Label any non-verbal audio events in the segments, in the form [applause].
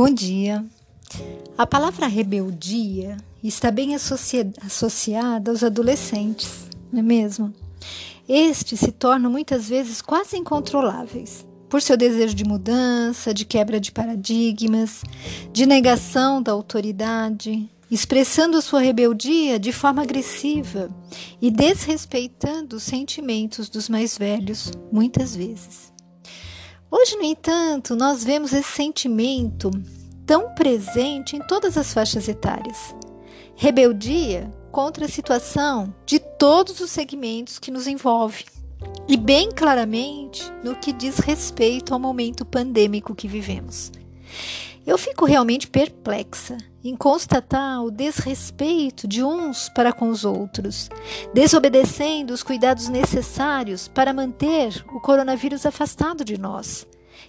Bom dia. A palavra rebeldia está bem associa associada aos adolescentes, não é mesmo? Estes se tornam muitas vezes quase incontroláveis por seu desejo de mudança, de quebra de paradigmas, de negação da autoridade, expressando sua rebeldia de forma agressiva e desrespeitando os sentimentos dos mais velhos, muitas vezes. Hoje, no entanto, nós vemos esse sentimento tão presente em todas as faixas etárias. Rebeldia contra a situação de todos os segmentos que nos envolve, e bem claramente no que diz respeito ao momento pandêmico que vivemos. Eu fico realmente perplexa em constatar o desrespeito de uns para com os outros, desobedecendo os cuidados necessários para manter o coronavírus afastado de nós,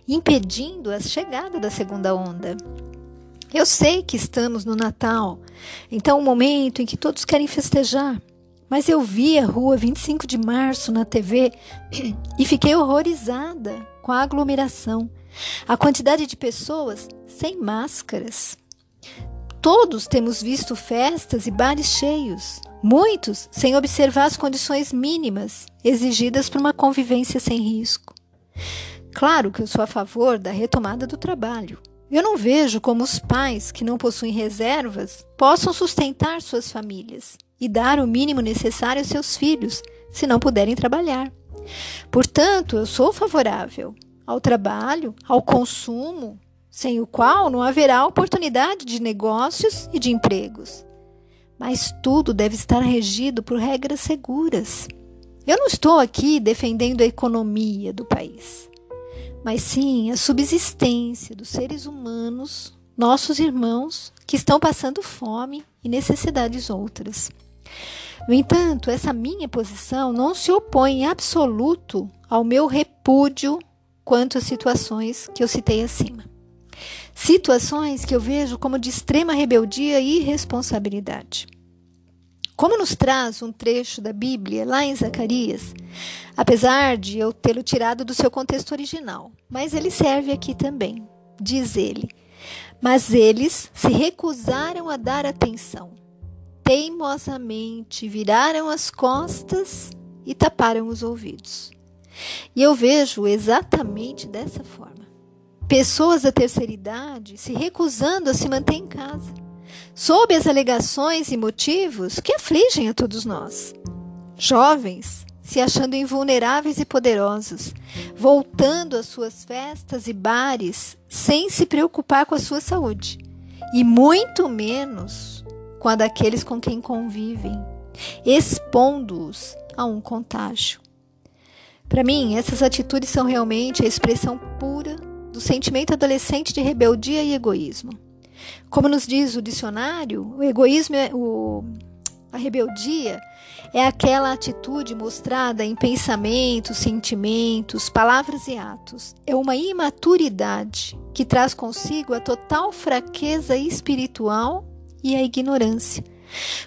impedindo a chegada da segunda onda. Eu sei que estamos no Natal, então é um momento em que todos querem festejar, mas eu vi a rua 25 de março na TV [clears throat] e fiquei horrorizada com a aglomeração a quantidade de pessoas sem máscaras. Todos temos visto festas e bares cheios, muitos sem observar as condições mínimas exigidas para uma convivência sem risco. Claro que eu sou a favor da retomada do trabalho. Eu não vejo como os pais que não possuem reservas possam sustentar suas famílias e dar o mínimo necessário aos seus filhos, se não puderem trabalhar. Portanto, eu sou favorável ao trabalho, ao consumo, sem o qual não haverá oportunidade de negócios e de empregos. Mas tudo deve estar regido por regras seguras. Eu não estou aqui defendendo a economia do país, mas sim a subsistência dos seres humanos, nossos irmãos, que estão passando fome e necessidades outras. No entanto, essa minha posição não se opõe em absoluto ao meu repúdio quanto às situações que eu citei acima. Situações que eu vejo como de extrema rebeldia e irresponsabilidade. Como nos traz um trecho da Bíblia lá em Zacarias, apesar de eu tê-lo tirado do seu contexto original, mas ele serve aqui também. Diz ele: Mas eles se recusaram a dar atenção. Teimosamente viraram as costas e taparam os ouvidos. E eu vejo exatamente dessa forma. Pessoas da terceira idade se recusando a se manter em casa, sob as alegações e motivos que afligem a todos nós. Jovens se achando invulneráveis e poderosos, voltando às suas festas e bares sem se preocupar com a sua saúde, e muito menos com a daqueles com quem convivem, expondo-os a um contágio. Para mim, essas atitudes são realmente a expressão pura do sentimento adolescente de rebeldia e egoísmo. Como nos diz o dicionário, o egoísmo é o a rebeldia é aquela atitude mostrada em pensamentos, sentimentos, palavras e atos. É uma imaturidade que traz consigo a total fraqueza espiritual e a ignorância.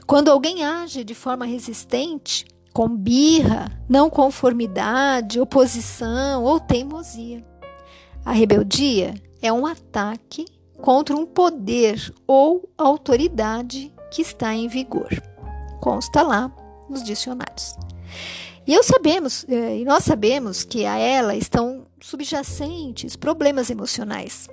Quando alguém age de forma resistente, com birra, não conformidade, oposição ou teimosia. A rebeldia é um ataque contra um poder ou autoridade que está em vigor. Consta lá nos dicionários. E eu sabemos, eh, e nós sabemos que a ela estão subjacentes problemas emocionais,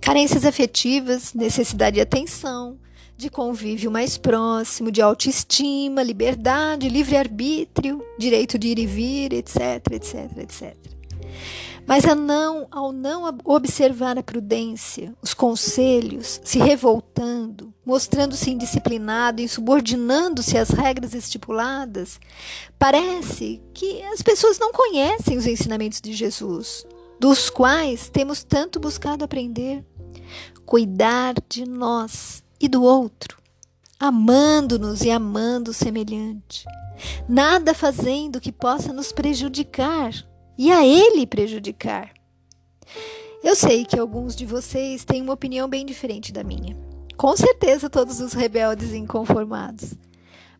carências afetivas, necessidade de atenção, de convívio mais próximo, de autoestima, liberdade, livre-arbítrio, direito de ir e vir, etc, etc, etc. Mas não, ao não observar a prudência, os conselhos, se revoltando, mostrando-se indisciplinado, insubordinando-se às regras estipuladas, parece que as pessoas não conhecem os ensinamentos de Jesus, dos quais temos tanto buscado aprender. Cuidar de nós e do outro, amando-nos e amando o semelhante, nada fazendo que possa nos prejudicar e a ele prejudicar. Eu sei que alguns de vocês têm uma opinião bem diferente da minha. Com certeza, todos os rebeldes inconformados.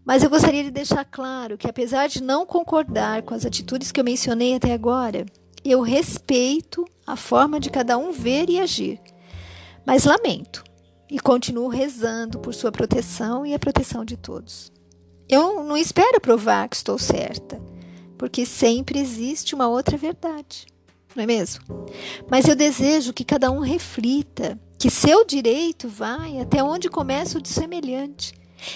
Mas eu gostaria de deixar claro que, apesar de não concordar com as atitudes que eu mencionei até agora, eu respeito a forma de cada um ver e agir Mas lamento e continuo rezando por sua proteção e a proteção de todos. Eu não espero provar que estou certa, porque sempre existe uma outra verdade, não é mesmo? Mas eu desejo que cada um reflita que seu direito vai até onde começa o de semelhante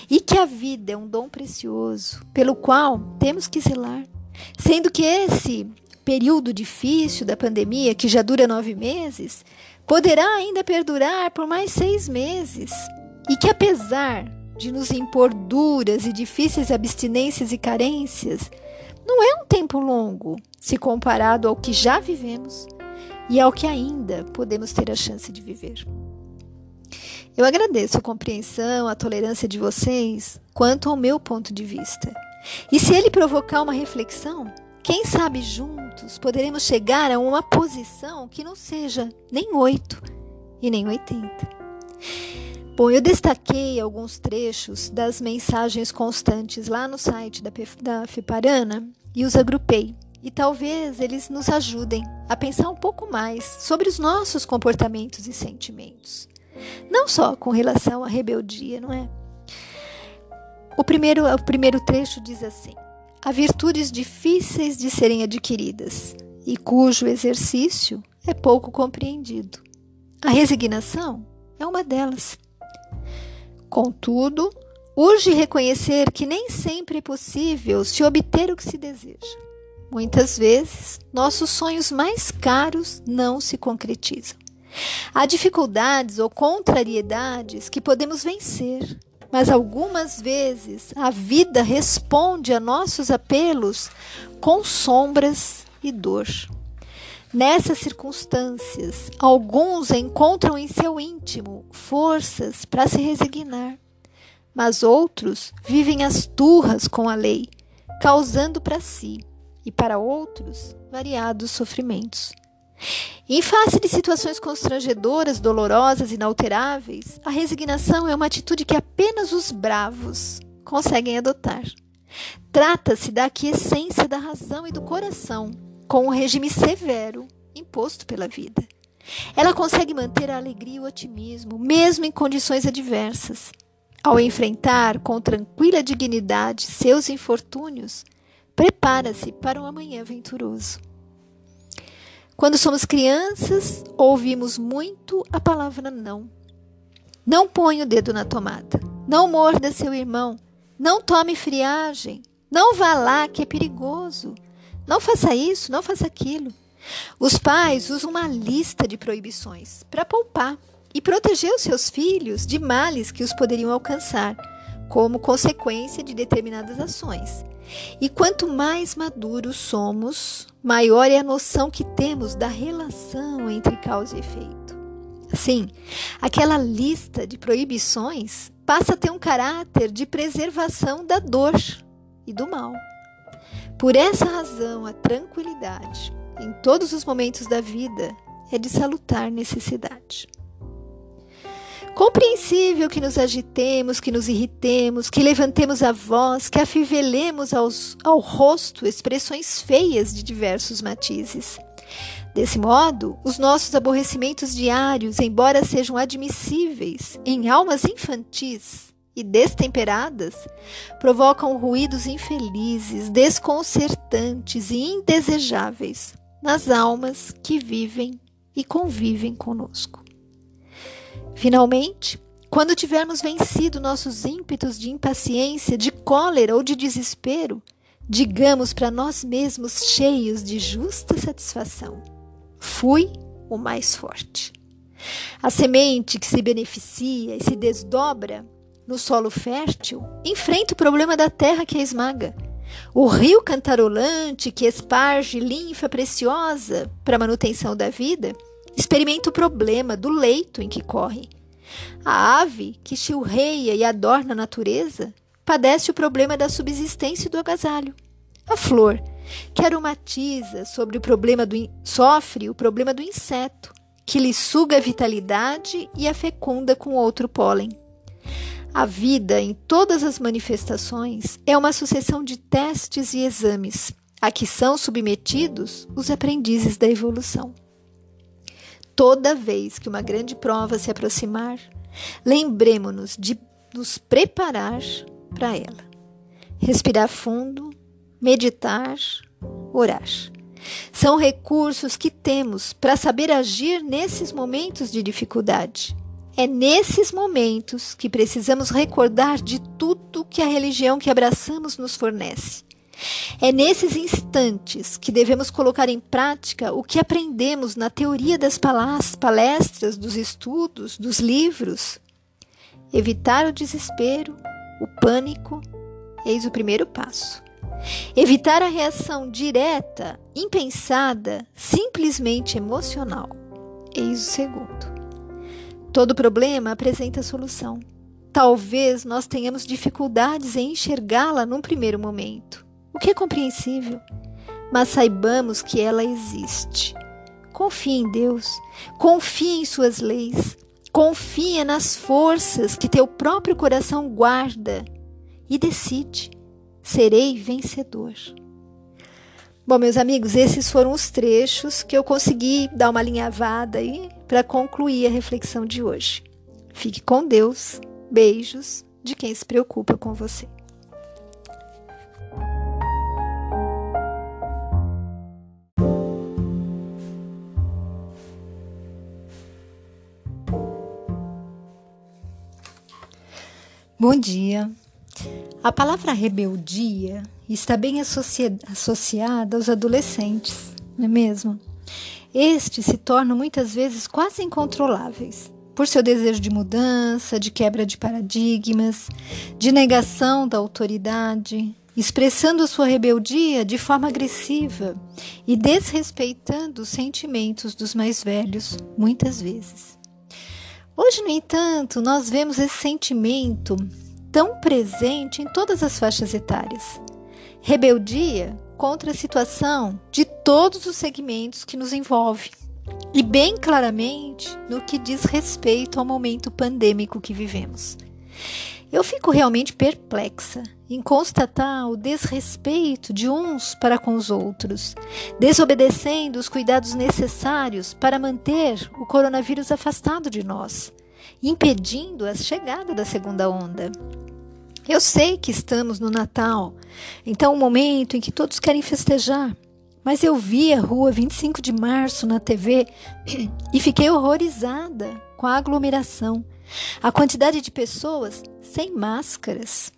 e que a vida é um dom precioso pelo qual temos que zelar, sendo que esse período difícil da pandemia, que já dura nove meses, poderá ainda perdurar por mais seis meses e que, apesar de nos impor duras e difíceis abstinências e carências, não é um tempo longo se comparado ao que já vivemos e ao que ainda podemos ter a chance de viver. Eu agradeço a compreensão, a tolerância de vocês quanto ao meu ponto de vista. E se ele provocar uma reflexão, quem sabe juntos poderemos chegar a uma posição que não seja nem 8 e nem 80. Bom, eu destaquei alguns trechos das mensagens constantes lá no site da, da e os agrupei. E talvez eles nos ajudem a pensar um pouco mais sobre os nossos comportamentos e sentimentos. Não só com relação à rebeldia, não é? O primeiro, o primeiro trecho diz assim: Há virtudes difíceis de serem adquiridas e cujo exercício é pouco compreendido. A resignação é uma delas. Contudo, urge reconhecer que nem sempre é possível se obter o que se deseja. Muitas vezes, nossos sonhos mais caros não se concretizam. Há dificuldades ou contrariedades que podemos vencer mas algumas vezes a vida responde a nossos apelos com sombras e dor. Nessas circunstâncias, alguns encontram em seu íntimo forças para se resignar, mas outros vivem as turras com a lei, causando para si e para outros variados sofrimentos. Em face de situações constrangedoras, dolorosas, inalteráveis, a resignação é uma atitude que apenas os bravos conseguem adotar. Trata-se da aquiescência da razão e do coração, com um regime severo imposto pela vida. Ela consegue manter a alegria e o otimismo, mesmo em condições adversas. Ao enfrentar com tranquila dignidade seus infortúnios, prepara-se para um amanhã venturoso. Quando somos crianças, ouvimos muito a palavra não. Não ponha o dedo na tomada. Não morda seu irmão. Não tome friagem. Não vá lá que é perigoso. Não faça isso, não faça aquilo. Os pais usam uma lista de proibições para poupar e proteger os seus filhos de males que os poderiam alcançar, como consequência de determinadas ações. E quanto mais maduros somos, maior é a noção que temos da relação entre causa e efeito. Assim, aquela lista de proibições passa a ter um caráter de preservação da dor e do mal. Por essa razão, a tranquilidade em todos os momentos da vida é de salutar necessidade. Compreensível que nos agitemos, que nos irritemos, que levantemos a voz, que afivelemos aos, ao rosto expressões feias de diversos matizes. Desse modo, os nossos aborrecimentos diários, embora sejam admissíveis em almas infantis e destemperadas, provocam ruídos infelizes, desconcertantes e indesejáveis nas almas que vivem e convivem conosco. Finalmente, quando tivermos vencido nossos ímpetos de impaciência, de cólera ou de desespero, digamos para nós mesmos, cheios de justa satisfação: Fui o mais forte. A semente que se beneficia e se desdobra no solo fértil enfrenta o problema da terra que a esmaga. O rio cantarolante que esparge linfa preciosa para a manutenção da vida experimenta o problema do leito em que corre. A ave, que chilreia e adorna a natureza, padece o problema da subsistência do agasalho. A flor, que aromatiza sobre o problema do sofre o problema do inseto, que lhe suga a vitalidade e a fecunda com outro pólen. A vida, em todas as manifestações, é uma sucessão de testes e exames a que são submetidos os aprendizes da evolução. Toda vez que uma grande prova se aproximar, lembremos-nos de nos preparar para ela. Respirar fundo, meditar, orar. São recursos que temos para saber agir nesses momentos de dificuldade. É nesses momentos que precisamos recordar de tudo que a religião que abraçamos nos fornece. É nesses instantes que devemos colocar em prática o que aprendemos na teoria das palestras, dos estudos, dos livros. Evitar o desespero, o pânico, eis o primeiro passo. Evitar a reação direta, impensada, simplesmente emocional, eis o segundo. Todo problema apresenta solução. Talvez nós tenhamos dificuldades em enxergá-la num primeiro momento o que é compreensível, mas saibamos que ela existe. Confie em Deus, confie em suas leis, confia nas forças que teu próprio coração guarda e decide: serei vencedor. Bom, meus amigos, esses foram os trechos que eu consegui dar uma alinhavada aí para concluir a reflexão de hoje. Fique com Deus. Beijos de quem se preocupa com você. Bom dia. A palavra rebeldia está bem associada aos adolescentes, não é mesmo? Estes se tornam muitas vezes quase incontroláveis por seu desejo de mudança, de quebra de paradigmas, de negação da autoridade, expressando sua rebeldia de forma agressiva e desrespeitando os sentimentos dos mais velhos, muitas vezes. Hoje, no entanto, nós vemos esse sentimento tão presente em todas as faixas etárias. Rebeldia contra a situação de todos os segmentos que nos envolve e bem claramente no que diz respeito ao momento pandêmico que vivemos. Eu fico realmente perplexa em constatar o desrespeito de uns para com os outros, desobedecendo os cuidados necessários para manter o coronavírus afastado de nós, impedindo a chegada da segunda onda. Eu sei que estamos no Natal, então é um momento em que todos querem festejar. Mas eu vi a rua 25 de março na TV [clears throat] e fiquei horrorizada com a aglomeração, a quantidade de pessoas sem máscaras.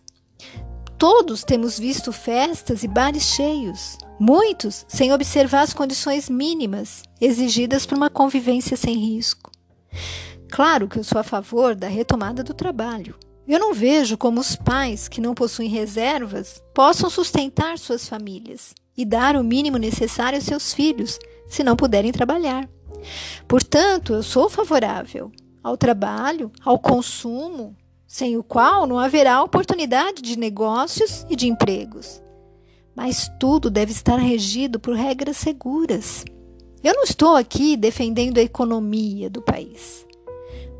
Todos temos visto festas e bares cheios, muitos sem observar as condições mínimas exigidas para uma convivência sem risco. Claro que eu sou a favor da retomada do trabalho. Eu não vejo como os pais que não possuem reservas possam sustentar suas famílias e dar o mínimo necessário aos seus filhos, se não puderem trabalhar. Portanto, eu sou favorável ao trabalho, ao consumo, sem o qual não haverá oportunidade de negócios e de empregos. Mas tudo deve estar regido por regras seguras. Eu não estou aqui defendendo a economia do país,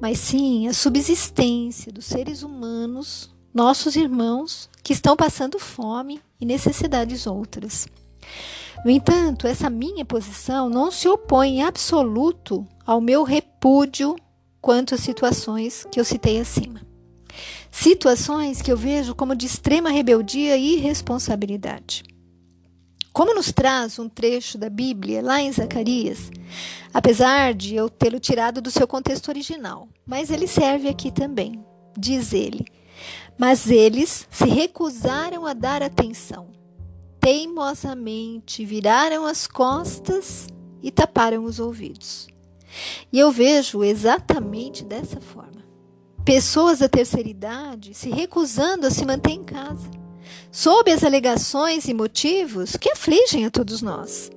mas sim a subsistência dos seres humanos, nossos irmãos, que estão passando fome e necessidades outras. No entanto, essa minha posição não se opõe em absoluto ao meu repúdio quanto às situações que eu citei acima. Situações que eu vejo como de extrema rebeldia e irresponsabilidade. Como nos traz um trecho da Bíblia lá em Zacarias, apesar de eu tê-lo tirado do seu contexto original, mas ele serve aqui também. Diz ele: Mas eles se recusaram a dar atenção. Teimosamente viraram as costas e taparam os ouvidos. E eu vejo exatamente dessa forma pessoas da terceira idade se recusando a se manter em casa, sob as alegações e motivos que afligem a todos nós.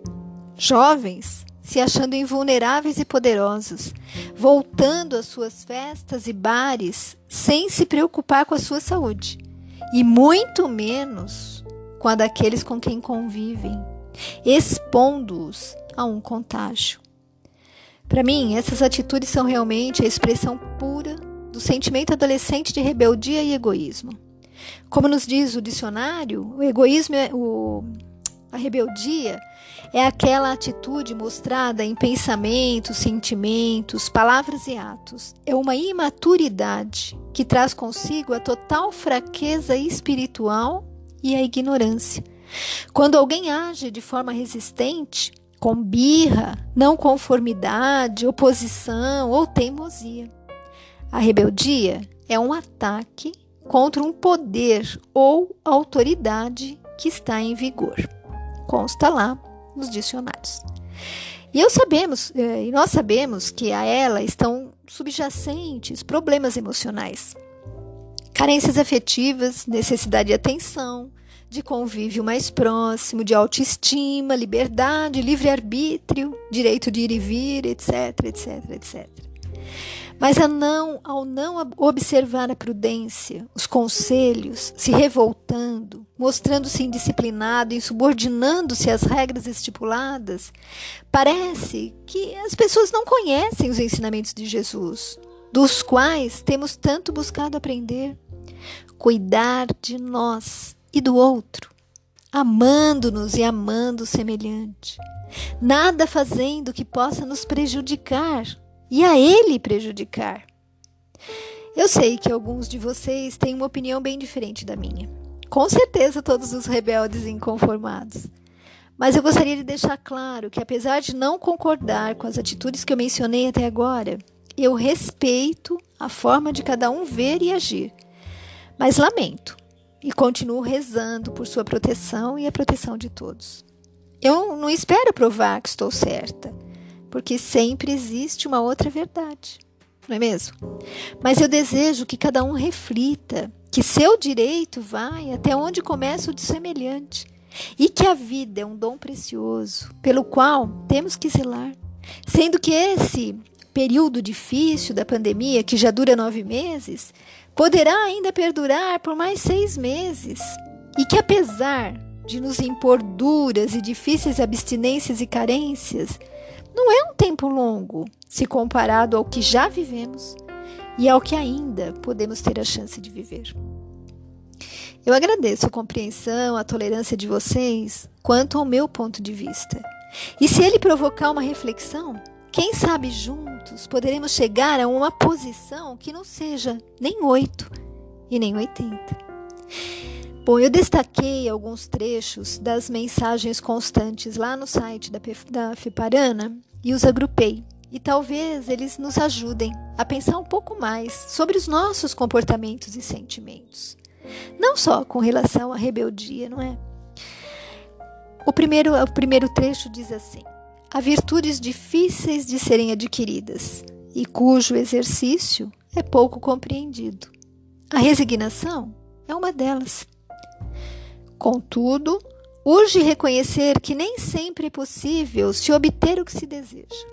Jovens se achando invulneráveis e poderosos, voltando às suas festas e bares sem se preocupar com a sua saúde, e muito menos com a daqueles com quem convivem, expondo-os a um contágio. Para mim, essas atitudes são realmente a expressão pura do sentimento adolescente de rebeldia e egoísmo. Como nos diz o dicionário, o egoísmo é o A rebeldia é aquela atitude mostrada em pensamentos, sentimentos, palavras e atos. É uma imaturidade que traz consigo a total fraqueza espiritual e a ignorância. Quando alguém age de forma resistente, com birra, não conformidade, oposição ou teimosia. A rebeldia é um ataque contra um poder ou autoridade que está em vigor. Consta lá nos dicionários. E eu sabemos, eh, e nós sabemos que a ela estão subjacentes problemas emocionais, carências afetivas, necessidade de atenção, de convívio mais próximo, de autoestima, liberdade, livre-arbítrio, direito de ir e vir, etc, etc, etc. Mas não, ao não observar a prudência, os conselhos, se revoltando, mostrando-se indisciplinado, insubordinando-se às regras estipuladas, parece que as pessoas não conhecem os ensinamentos de Jesus, dos quais temos tanto buscado aprender. Cuidar de nós e do outro, amando-nos e amando o semelhante, nada fazendo que possa nos prejudicar e a ele prejudicar. Eu sei que alguns de vocês têm uma opinião bem diferente da minha. Com certeza, todos os rebeldes inconformados. Mas eu gostaria de deixar claro que, apesar de não concordar com as atitudes que eu mencionei até agora, eu respeito a forma de cada um ver e agir. Mas lamento e continuo rezando por sua proteção e a proteção de todos. Eu não espero provar que estou certa, porque sempre existe uma outra verdade, não é mesmo? Mas eu desejo que cada um reflita que seu direito vai até onde começa o de semelhante e que a vida é um dom precioso pelo qual temos que zelar, sendo que esse período difícil da pandemia, que já dura nove meses, poderá ainda perdurar por mais seis meses e que, apesar de nos impor duras e difíceis abstinências e carências, não é um tempo longo se comparado ao que já vivemos e ao que ainda podemos ter a chance de viver. Eu agradeço a compreensão, a tolerância de vocês quanto ao meu ponto de vista. E se ele provocar uma reflexão, quem sabe juntos poderemos chegar a uma posição que não seja nem 8 e nem 80. Bom, eu destaquei alguns trechos das mensagens constantes lá no site da, da FIPARANA e os agrupei. E talvez eles nos ajudem a pensar um pouco mais sobre os nossos comportamentos e sentimentos. Não só com relação à rebeldia, não é? O primeiro, o primeiro trecho diz assim: Há virtudes difíceis de serem adquiridas e cujo exercício é pouco compreendido. A resignação é uma delas. Contudo, urge reconhecer que nem sempre é possível se obter o que se deseja.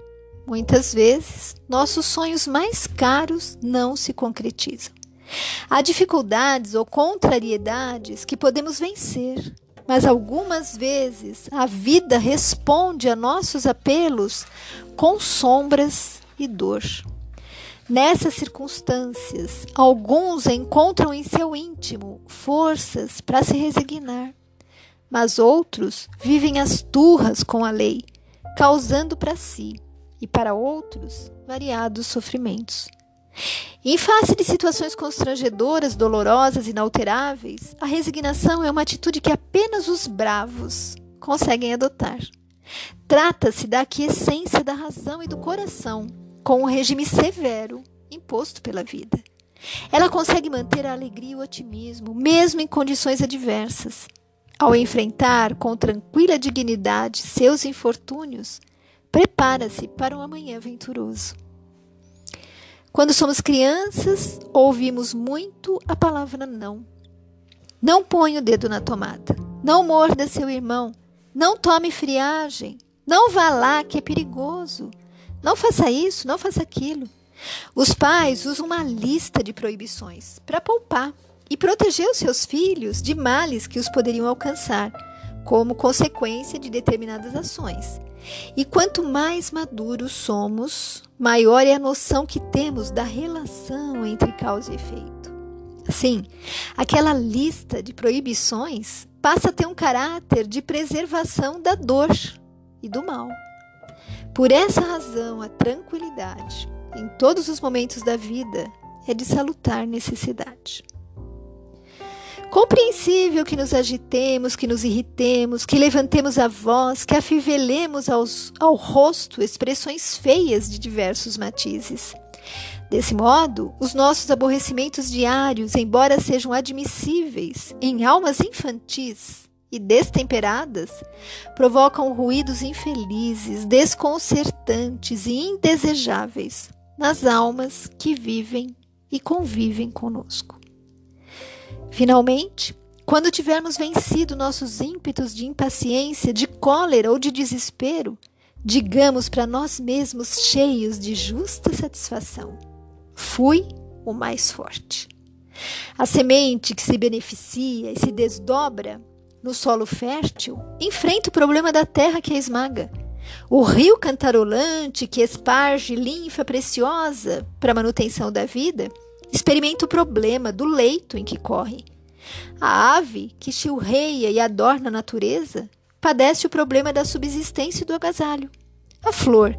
Muitas vezes, nossos sonhos mais caros não se concretizam. Há dificuldades ou contrariedades que podemos vencer mas algumas vezes a vida responde a nossos apelos com sombras e dor. Nessas circunstâncias, alguns encontram em seu íntimo forças para se resignar, mas outros vivem as turras com a lei, causando para si e para outros variados sofrimentos. Em face de situações constrangedoras, dolorosas, inalteráveis, a resignação é uma atitude que apenas os bravos conseguem adotar. Trata-se da aquiescência da razão e do coração, com o regime severo imposto pela vida. Ela consegue manter a alegria e o otimismo, mesmo em condições adversas. Ao enfrentar com tranquila dignidade seus infortúnios, prepara-se para um amanhã venturoso. Quando somos crianças, ouvimos muito a palavra não. Não ponha o dedo na tomada. Não morda seu irmão. Não tome friagem. Não vá lá que é perigoso. Não faça isso, não faça aquilo. Os pais usam uma lista de proibições para poupar e proteger os seus filhos de males que os poderiam alcançar, como consequência de determinadas ações. E quanto mais maduros somos, maior é a noção que temos da relação entre causa e efeito. Assim, aquela lista de proibições passa a ter um caráter de preservação da dor e do mal. Por essa razão, a tranquilidade em todos os momentos da vida é de salutar necessidade. Compreensível que nos agitemos, que nos irritemos, que levantemos a voz, que afivelemos aos, ao rosto expressões feias de diversos matizes. Desse modo, os nossos aborrecimentos diários, embora sejam admissíveis em almas infantis e destemperadas, provocam ruídos infelizes, desconcertantes e indesejáveis nas almas que vivem e convivem conosco. Finalmente, quando tivermos vencido nossos ímpetos de impaciência, de cólera ou de desespero, digamos para nós mesmos cheios de justa satisfação: Fui o mais forte. A semente que se beneficia e se desdobra no solo fértil enfrenta o problema da terra que a esmaga. O rio cantarolante que esparge linfa preciosa para a manutenção da vida experimenta o problema do leito em que corre. A ave, que chilreia e adorna a natureza, padece o problema da subsistência do agasalho. A flor,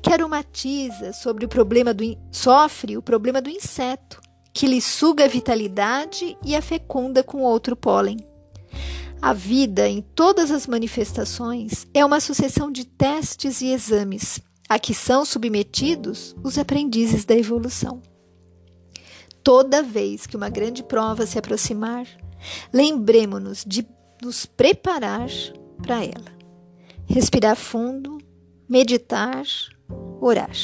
que aromatiza sobre o problema do sofre o problema do inseto, que lhe suga a vitalidade e a fecunda com outro pólen. A vida, em todas as manifestações, é uma sucessão de testes e exames a que são submetidos os aprendizes da evolução. Toda vez que uma grande prova se aproximar, lembremos-nos de nos preparar para ela. Respirar fundo, meditar, orar.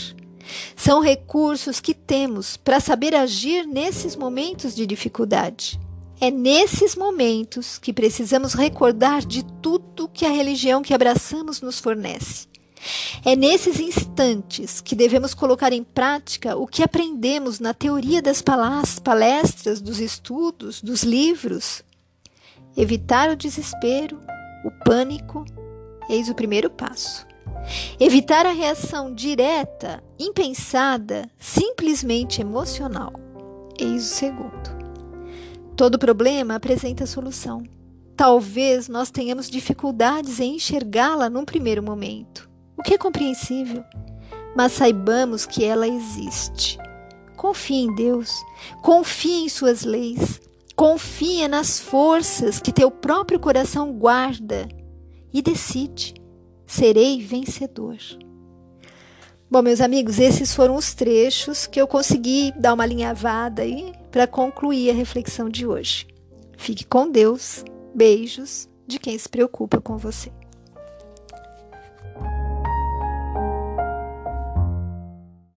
São recursos que temos para saber agir nesses momentos de dificuldade. É nesses momentos que precisamos recordar de tudo que a religião que abraçamos nos fornece. É nesses instantes que devemos colocar em prática o que aprendemos na teoria das palestras, dos estudos, dos livros. Evitar o desespero, o pânico, eis o primeiro passo. Evitar a reação direta, impensada, simplesmente emocional, eis o segundo. Todo problema apresenta solução. Talvez nós tenhamos dificuldades em enxergá-la num primeiro momento o que é compreensível, mas saibamos que ela existe. Confie em Deus, confie em suas leis, confia nas forças que teu próprio coração guarda e decide: serei vencedor. Bom, meus amigos, esses foram os trechos que eu consegui dar uma alinhavada aí para concluir a reflexão de hoje. Fique com Deus. Beijos de quem se preocupa com você.